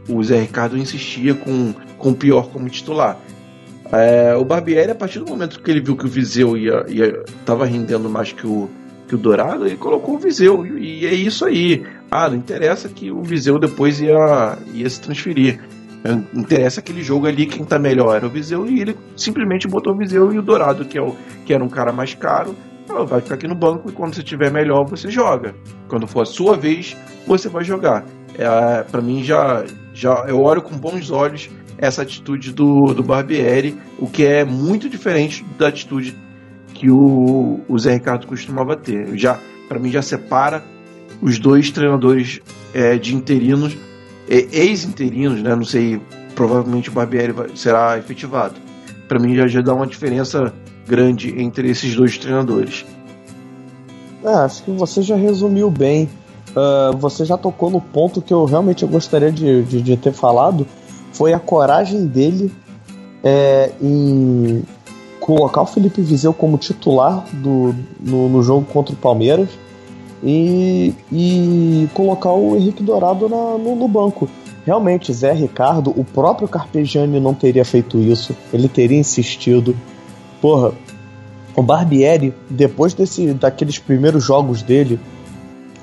Speaker 1: o Zé Ricardo insistia com, com o pior como titular. É, o Barbieri, a partir do momento que ele viu que o Viseu ia, ia rendendo mais que o, que o Dourado, ele colocou o Viseu. E, e é isso aí. Ah, não interessa que o Viseu depois ia, ia se transferir. Interessa aquele jogo ali, quem tá melhor era o Viseu, e ele simplesmente botou o Viseu e o Dourado, que, é o, que era um cara mais caro, falou, vai ficar aqui no banco e quando você tiver melhor, você joga. Quando for a sua vez, você vai jogar. É, para mim já, já eu olho com bons olhos essa atitude do, do Barbieri, o que é muito diferente da atitude que o, o Zé Ricardo costumava ter. Já para mim já separa os dois treinadores é, de interinos, ex-interinos, né? Não sei, provavelmente o Barbieri vai, será efetivado. Para mim já, já dá uma diferença grande entre esses dois treinadores.
Speaker 2: É, acho que você já resumiu bem. Uh, você já tocou no ponto que eu realmente gostaria de, de, de ter falado, foi a coragem dele é, em colocar o Felipe Viseu como titular do, no, no jogo contra o Palmeiras e, e colocar o Henrique Dourado na, no, no, banco. Realmente, Zé Ricardo, o próprio Carpegiani não teria feito isso, ele teria insistido. Porra, o Barbieri, depois desse, daqueles primeiros jogos dele,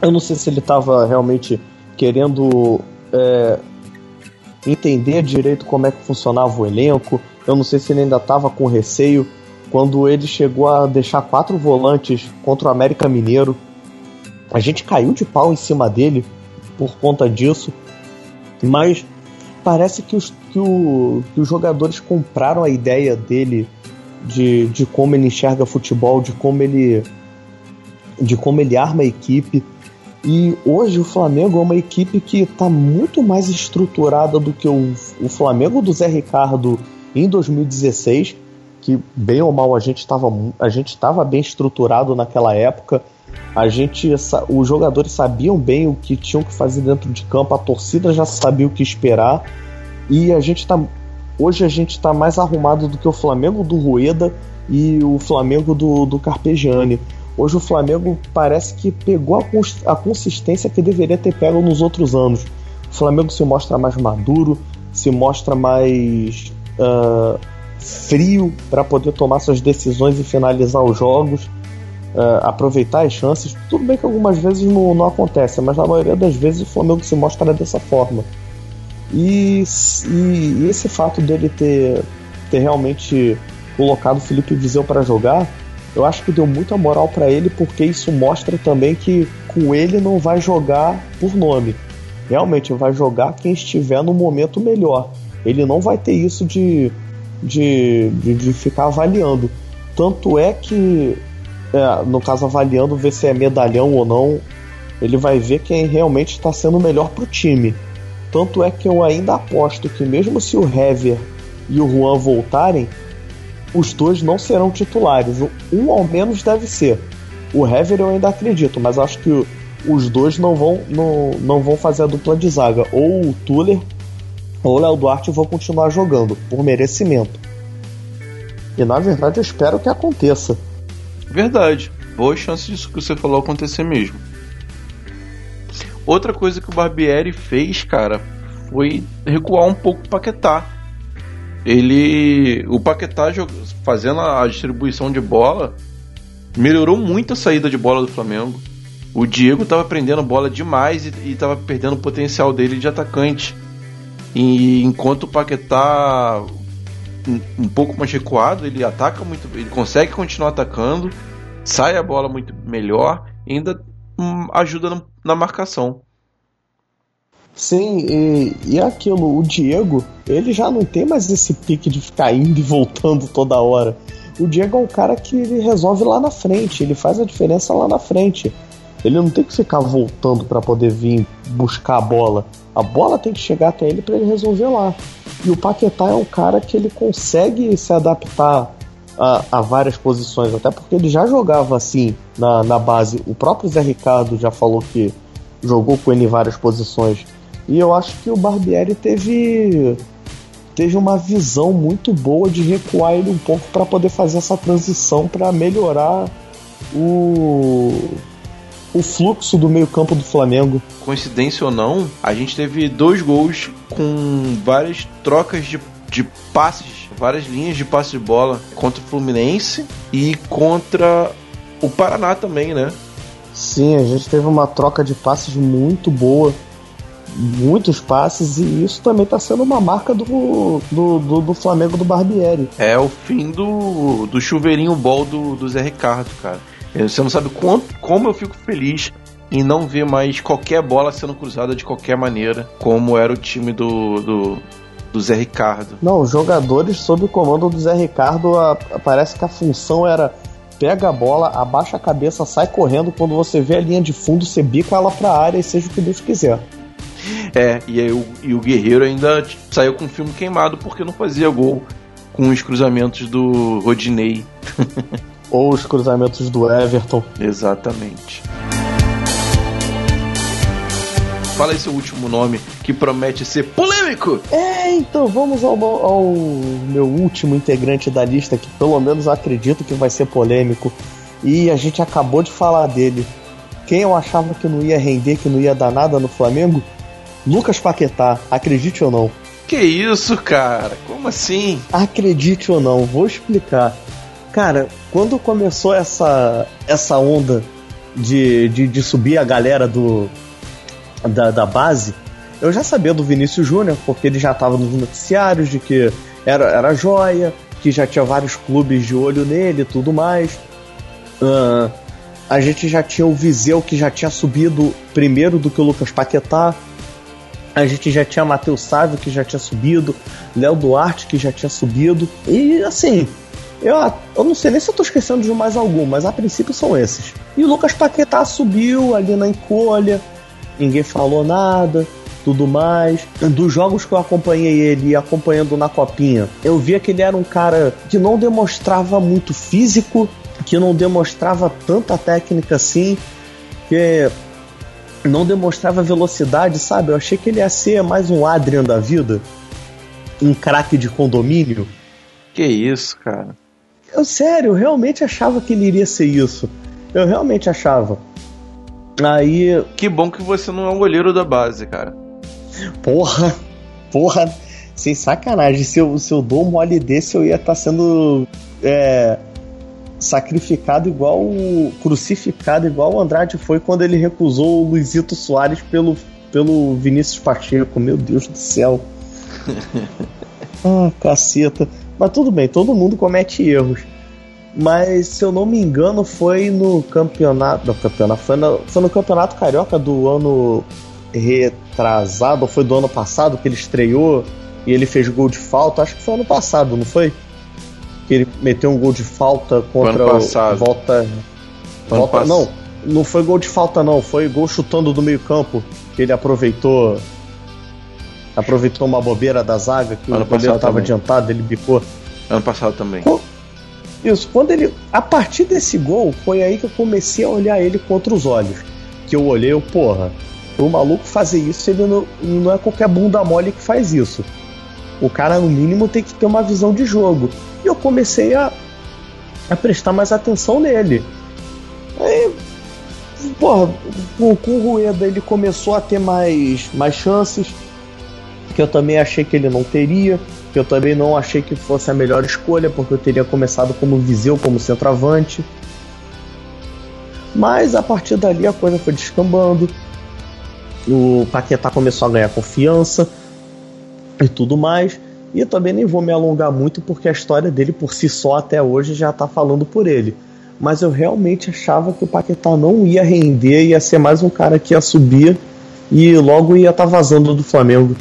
Speaker 2: eu não sei se ele estava realmente querendo é, entender direito como é que funcionava o elenco. Eu não sei se ele ainda estava com receio quando ele chegou a deixar quatro volantes contra o América Mineiro. A gente caiu de pau em cima dele por conta disso, mas parece que os, que, o, que os jogadores compraram a ideia dele de, de como ele enxerga futebol, de como ele de como ele arma a equipe. E hoje o Flamengo é uma equipe que está muito mais estruturada do que o, o Flamengo do Zé Ricardo em 2016, que bem ou mal a gente estava a gente estava bem estruturado naquela época. A gente os jogadores sabiam bem o que tinham que fazer dentro de campo, a torcida já sabia o que esperar. E a gente está hoje a gente está mais arrumado do que o Flamengo do Rueda e o Flamengo do, do Carpegiani. Hoje o Flamengo parece que pegou a, a consistência que deveria ter pego nos outros anos. O Flamengo se mostra mais maduro, se mostra mais uh, frio para poder tomar suas decisões e finalizar os jogos, uh, aproveitar as chances. Tudo bem que algumas vezes não, não acontece, mas na maioria das vezes o Flamengo se mostra dessa forma. E, e, esse fato dele ter, ter realmente colocado o Felipe Viseu para jogar eu acho que deu muita moral para ele porque isso mostra também que com ele não vai jogar por nome. Realmente vai jogar quem estiver no momento melhor. Ele não vai ter isso de, de, de, de ficar avaliando. Tanto é que, é, no caso, avaliando ver se é medalhão ou não, ele vai ver quem realmente está sendo melhor para o time. Tanto é que eu ainda aposto que, mesmo se o Hever e o Juan voltarem, os dois não serão titulares. Um ao menos deve ser. O Hever eu ainda acredito, mas acho que os dois não vão, não, não vão fazer a dupla de zaga. Ou o Tuller ou o Léo Duarte vão continuar jogando, por merecimento. E na verdade eu espero que aconteça.
Speaker 1: Verdade. Boa chance disso que você falou acontecer mesmo. Outra coisa que o Barbieri fez, cara, foi recuar um pouco o Paquetá ele. O Paquetá fazendo a distribuição de bola melhorou muito a saída de bola do Flamengo. O Diego estava prendendo bola demais e estava perdendo o potencial dele de atacante. E enquanto o Paquetá um, um pouco mais recuado, ele ataca muito, ele consegue continuar atacando, sai a bola muito melhor ainda hum, ajuda na, na marcação.
Speaker 2: Sim, e, e é aquilo, o Diego, ele já não tem mais esse pique de ficar indo e voltando toda hora. O Diego é um cara que ele resolve lá na frente, ele faz a diferença lá na frente. Ele não tem que ficar voltando para poder vir buscar a bola. A bola tem que chegar até ele para ele resolver lá. E o Paquetá é um cara que ele consegue se adaptar a, a, várias posições, até porque ele já jogava assim na, na base. O próprio Zé Ricardo já falou que jogou com ele em várias posições. E eu acho que o Barbieri teve teve uma visão muito boa de recuar ele um pouco para poder fazer essa transição para melhorar o o fluxo do meio-campo do Flamengo.
Speaker 1: Coincidência ou não, a gente teve dois gols com várias trocas de, de passes, várias linhas de passe de bola contra o Fluminense e contra o Paraná também, né?
Speaker 2: Sim, a gente teve uma troca de passes muito boa. Muitos passes, e isso também está sendo uma marca do, do, do, do, Flamengo do Barbieri.
Speaker 1: É o fim do, do chuveirinho bol do, do Zé Ricardo, cara. Você não sabe quanto, como eu fico feliz em não ver mais qualquer bola sendo cruzada de qualquer maneira, como era o time do, do, do Zé Ricardo.
Speaker 2: Não, os jogadores sob o comando do Zé Ricardo, a, a, parece que a função era pega a bola, abaixa a cabeça, sai correndo, quando você vê a linha de fundo, você bica ela pra área e seja o que Deus quiser.
Speaker 1: É, e, aí, o, e o Guerreiro ainda saiu com o filme queimado porque não fazia gol com os cruzamentos do Rodinei.
Speaker 2: Ou os cruzamentos do Everton.
Speaker 1: Exatamente. Fala seu último nome que promete ser polêmico.
Speaker 2: É, então vamos ao, ao, meu último integrante da lista que pelo menos acredito que vai ser polêmico. E a gente acabou de falar dele. Quem eu achava que não ia render, que não ia dar nada no Flamengo? Lucas Paquetá, acredite ou não.
Speaker 1: Que isso, cara? Como assim?
Speaker 2: Acredite ou não, vou explicar. Cara, quando começou essa, essa onda de, de, de subir a galera do, da, da base, eu já sabia do Vinícius Júnior, porque ele já estava nos noticiários de que era, era joia, que já tinha vários clubes de olho nele e tudo mais. Uh, a gente já tinha o Viseu, que já tinha subido primeiro do que o Lucas Paquetá. A gente já tinha Matheus Sávio, que já tinha subido. Léo Duarte, que já tinha subido. E assim, eu, eu não sei nem se eu tô esquecendo de mais algum, mas a princípio são esses. E o Lucas Paquetá subiu ali na encolha, ninguém falou nada, tudo mais. Dos jogos que eu acompanhei ele acompanhando na copinha, eu via que ele era um cara que não demonstrava muito físico, que não demonstrava tanta técnica assim, que não demonstrava velocidade, sabe? Eu achei que ele ia ser mais um Adrian da vida, um craque de condomínio.
Speaker 1: Que isso, cara.
Speaker 2: Eu, sério, eu realmente achava que ele iria ser isso. Eu realmente achava. Aí.
Speaker 1: Que bom que você não é um goleiro da base, cara.
Speaker 2: Porra! Porra! Sem sacanagem, se eu, se eu dou um mole desse, eu ia estar tá sendo. É, sacrificado igual. crucificado igual o Andrade foi quando ele recusou o Luizito Soares pelo, pelo Vinícius Pacheco. Meu Deus do céu. ah, caceta. Mas tudo bem, todo mundo comete erros. Mas se eu não me engano, foi no campeonato. Não, campeonato foi, no, foi no campeonato carioca do ano retrasado, ou foi do ano passado que ele estreou e ele fez gol de falta. Acho que foi ano passado, não foi? Que ele meteu um gol de falta contra o volta. volta pass... Não, não foi gol de falta, não. Foi gol chutando do meio-campo. Que ele aproveitou aproveitou uma bobeira da zaga que ano o goleiro estava adiantado, ele bicou.
Speaker 1: Ano passado também.
Speaker 2: Isso, quando ele. A partir desse gol, foi aí que eu comecei a olhar ele contra os olhos. Que eu olhei, eu, porra, o maluco fazer isso, ele não, não é qualquer bunda mole que faz isso. O cara, no mínimo, tem que ter uma visão de jogo. E eu comecei a, a prestar mais atenção nele. Aí, porra, com, com o Rueda ele começou a ter mais, mais chances que eu também achei que ele não teria, que eu também não achei que fosse a melhor escolha, porque eu teria começado como Viseu, como centroavante. Mas a partir dali a coisa foi descambando. O Paquetá começou a ganhar confiança e tudo mais. E eu também nem vou me alongar muito porque a história dele por si só até hoje já está falando por ele. Mas eu realmente achava que o Paquetá não ia render, ia ser mais um cara que ia subir e logo ia estar tá vazando do Flamengo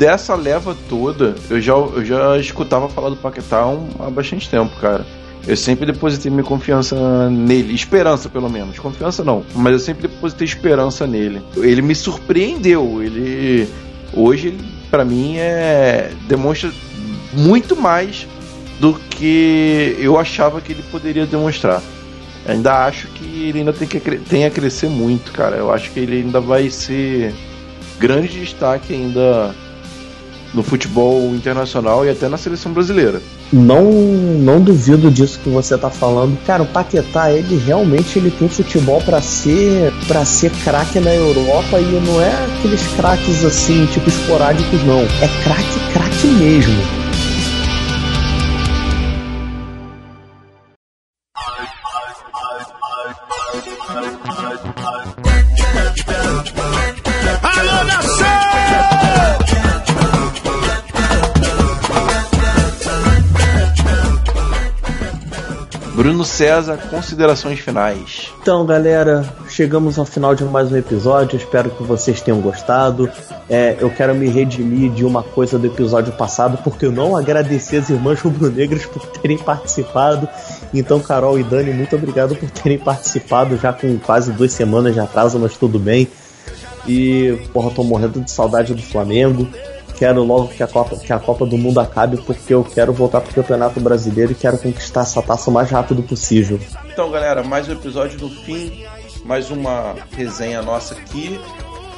Speaker 1: dessa leva toda, eu já, eu já escutava falar do Paquetá há, há bastante tempo, cara. Eu sempre depositei minha confiança nele, esperança pelo menos. Confiança não, mas eu sempre depositei esperança nele. Ele me surpreendeu. Ele hoje, para mim, é demonstra muito mais do que eu achava que ele poderia demonstrar. Ainda acho que ele ainda tem, que, tem a crescer muito, cara. Eu acho que ele ainda vai ser grande destaque ainda no futebol internacional e até na seleção brasileira.
Speaker 2: Não, não duvido disso que você tá falando. Cara, o Paquetá, ele realmente ele tem futebol para ser para ser craque na Europa e não é aqueles craques assim, tipo esporádicos não. É craque, craque mesmo.
Speaker 1: Bruno César, considerações finais.
Speaker 2: Então, galera, chegamos ao final de mais um episódio. Espero que vocês tenham gostado. É, eu quero me redimir de uma coisa do episódio passado, porque eu não agradeci as irmãs rubro-negras por terem participado. Então, Carol e Dani, muito obrigado por terem participado já com quase duas semanas de atraso, mas tudo bem. E, porra, tô morrendo de saudade do Flamengo quero logo que a Copa, que a Copa do Mundo acabe, porque eu quero voltar pro Campeonato Brasileiro e quero conquistar essa taça o mais rápido possível.
Speaker 1: Então, galera, mais um episódio do fim, mais uma resenha nossa aqui.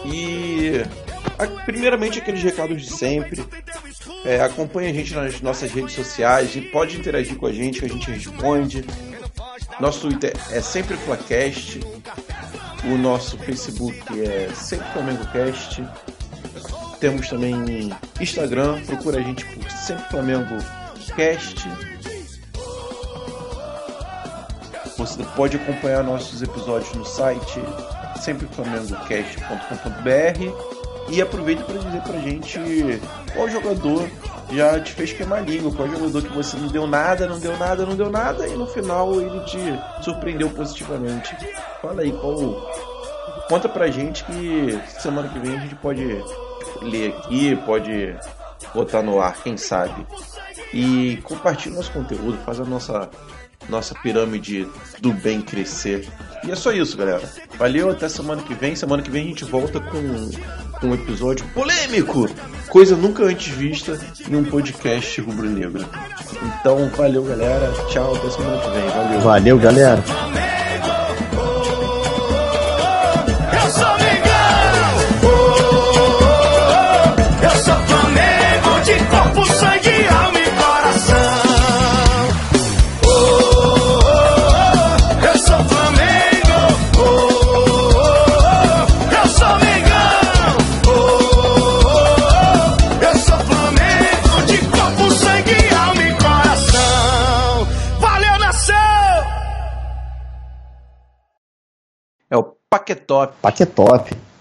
Speaker 1: E primeiramente aqueles recados de sempre. É, acompanhe a gente nas nossas redes sociais e pode interagir com a gente que a gente responde. Nosso Twitter é sempre Flacast. O nosso Facebook é sempre Flamengo Cast. Temos também Instagram, procura a gente por Sempre Flamengo Cast. Você pode acompanhar nossos episódios no site sempreflamengocast.com.br e aproveita para dizer pra gente qual jogador já te fez queimar língua, qual jogador que você não deu nada, não deu nada, não deu nada e no final ele te surpreendeu positivamente. Fala aí qual. Conta pra gente que semana que vem a gente pode ler aqui, pode botar no ar, quem sabe. E compartilhe nosso conteúdo, faz a nossa nossa pirâmide do bem crescer. E é só isso, galera. Valeu, até semana que vem. Semana que vem a gente volta com, com um episódio polêmico, coisa nunca antes vista em um podcast rubro-negro. Então, valeu, galera. Tchau, até semana que vem. Valeu.
Speaker 2: Valeu, galera.
Speaker 1: Paquetop.
Speaker 2: Paquetop.